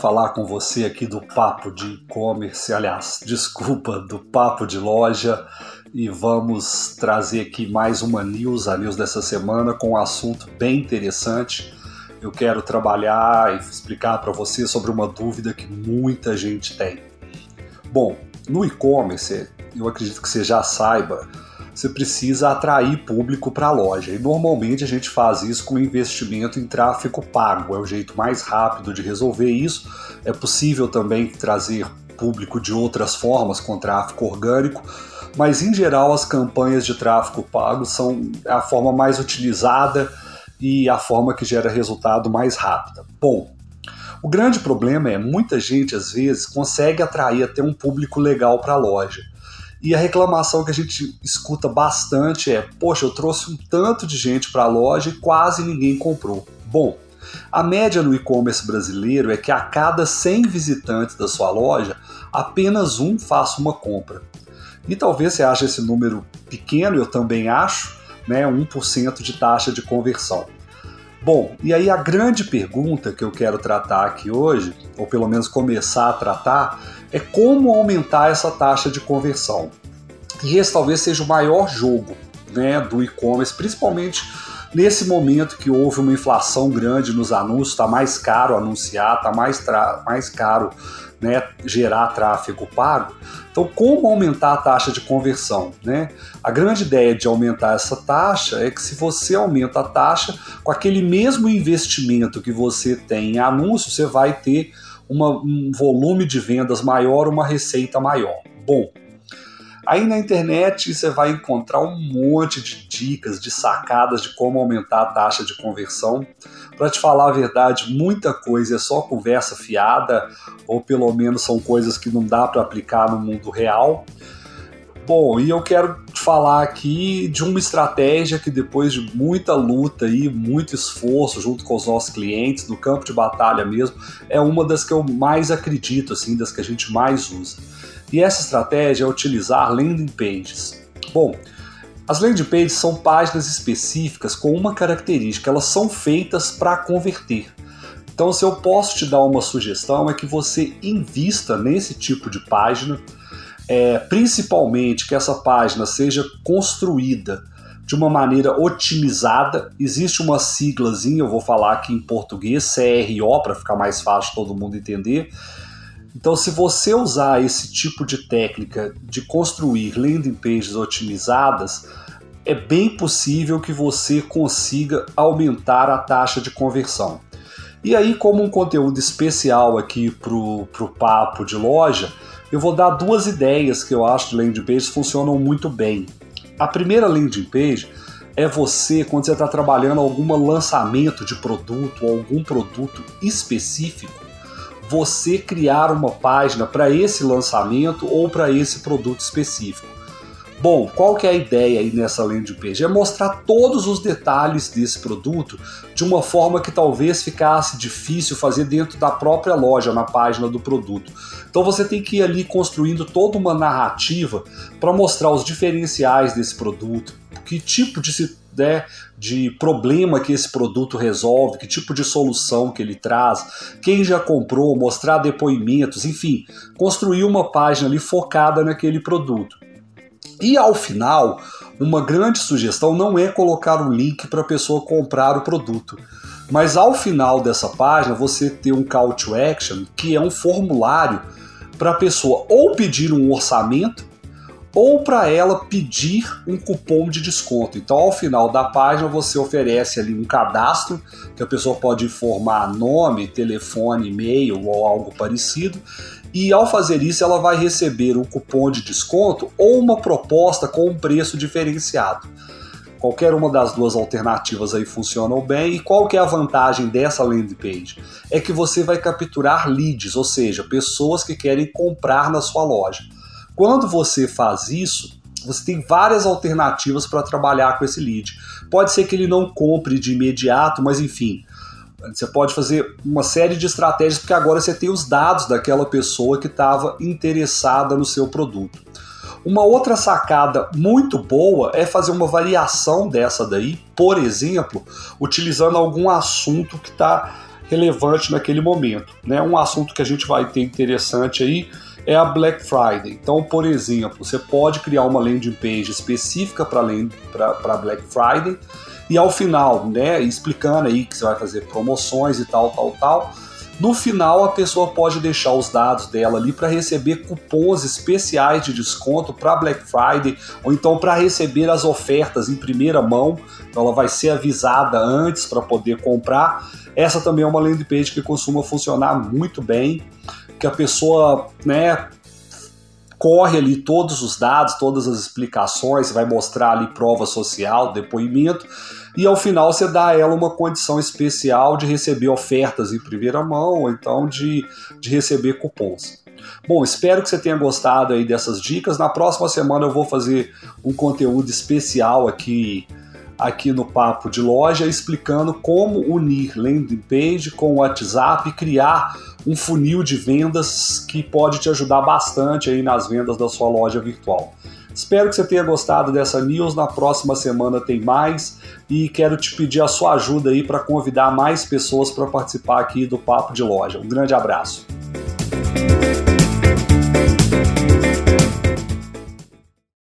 falar com você aqui do papo de e-commerce, aliás, desculpa, do papo de loja e vamos trazer aqui mais uma news, a news dessa semana com um assunto bem interessante. Eu quero trabalhar e explicar para você sobre uma dúvida que muita gente tem. Bom, no e-commerce, eu acredito que você já saiba, você precisa atrair público para a loja. E normalmente a gente faz isso com investimento em tráfego pago. É o jeito mais rápido de resolver isso. É possível também trazer público de outras formas com tráfego orgânico, mas em geral as campanhas de tráfego pago são a forma mais utilizada e a forma que gera resultado mais rápida. Bom, o grande problema é muita gente às vezes consegue atrair até um público legal para a loja e a reclamação que a gente escuta bastante é: poxa, eu trouxe um tanto de gente para a loja e quase ninguém comprou. Bom, a média no e-commerce brasileiro é que a cada 100 visitantes da sua loja, apenas um faça uma compra. E talvez você ache esse número pequeno, eu também acho, né, 1% de taxa de conversão. Bom, e aí a grande pergunta que eu quero tratar aqui hoje, ou pelo menos começar a tratar, é como aumentar essa taxa de conversão. E esse talvez seja o maior jogo né, do e-commerce, principalmente nesse momento que houve uma inflação grande nos anúncios, está mais caro anunciar, está mais, mais caro né, gerar tráfego pago. Então, como aumentar a taxa de conversão? Né? A grande ideia de aumentar essa taxa é que se você aumenta a taxa, com aquele mesmo investimento que você tem em anúncio, você vai ter uma, um volume de vendas maior, uma receita maior. Bom, Aí na internet você vai encontrar um monte de dicas, de sacadas de como aumentar a taxa de conversão. Para te falar a verdade, muita coisa é só conversa fiada, ou pelo menos são coisas que não dá para aplicar no mundo real. Bom, e eu quero falar aqui de uma estratégia que depois de muita luta e muito esforço junto com os nossos clientes, no campo de batalha mesmo, é uma das que eu mais acredito, assim, das que a gente mais usa. E essa estratégia é utilizar landing pages. Bom, as landing pages são páginas específicas com uma característica, elas são feitas para converter. Então, se eu posso te dar uma sugestão, é que você invista nesse tipo de página, é, principalmente que essa página seja construída de uma maneira otimizada. Existe uma siglazinha, eu vou falar aqui em português, CRO, para ficar mais fácil todo mundo entender, então, se você usar esse tipo de técnica de construir landing pages otimizadas, é bem possível que você consiga aumentar a taxa de conversão. E aí, como um conteúdo especial aqui para o papo de loja, eu vou dar duas ideias que eu acho de landing pages funcionam muito bem. A primeira landing page é você, quando você está trabalhando algum lançamento de produto ou algum produto específico, você criar uma página para esse lançamento ou para esse produto específico. Bom, qual que é a ideia aí nessa landing page? É mostrar todos os detalhes desse produto de uma forma que talvez ficasse difícil fazer dentro da própria loja, na página do produto. Então você tem que ir ali construindo toda uma narrativa para mostrar os diferenciais desse produto, que tipo de né, de problema que esse produto resolve, que tipo de solução que ele traz, quem já comprou, mostrar depoimentos, enfim, construir uma página ali focada naquele produto. E ao final, uma grande sugestão não é colocar um link para a pessoa comprar o produto, mas ao final dessa página você ter um call to action, que é um formulário para a pessoa ou pedir um orçamento ou para ela pedir um cupom de desconto. Então, ao final da página, você oferece ali um cadastro que a pessoa pode informar nome, telefone, e-mail ou algo parecido. E ao fazer isso, ela vai receber um cupom de desconto ou uma proposta com um preço diferenciado. Qualquer uma das duas alternativas aí funcionam bem. E qual que é a vantagem dessa landing page? É que você vai capturar leads, ou seja, pessoas que querem comprar na sua loja. Quando você faz isso, você tem várias alternativas para trabalhar com esse lead. Pode ser que ele não compre de imediato, mas enfim, você pode fazer uma série de estratégias porque agora você tem os dados daquela pessoa que estava interessada no seu produto. Uma outra sacada muito boa é fazer uma variação dessa daí, por exemplo, utilizando algum assunto que está relevante naquele momento. Né? Um assunto que a gente vai ter interessante aí é a Black Friday. Então, por exemplo, você pode criar uma landing page específica para Black Friday e ao final, né, explicando aí que você vai fazer promoções e tal, tal, tal. No final, a pessoa pode deixar os dados dela ali para receber cupons especiais de desconto para Black Friday ou então para receber as ofertas em primeira mão. Então, ela vai ser avisada antes para poder comprar. Essa também é uma landing page que costuma funcionar muito bem, que a pessoa, né, corre ali todos os dados, todas as explicações, vai mostrar ali prova social, depoimento, e ao final você dá a ela uma condição especial de receber ofertas em primeira mão, ou então de, de receber cupons. Bom, espero que você tenha gostado aí dessas dicas. Na próxima semana eu vou fazer um conteúdo especial aqui aqui no Papo de Loja explicando como unir landing page com o WhatsApp e criar um funil de vendas que pode te ajudar bastante aí nas vendas da sua loja virtual. Espero que você tenha gostado dessa news. Na próxima semana tem mais e quero te pedir a sua ajuda aí para convidar mais pessoas para participar aqui do Papo de Loja. Um grande abraço.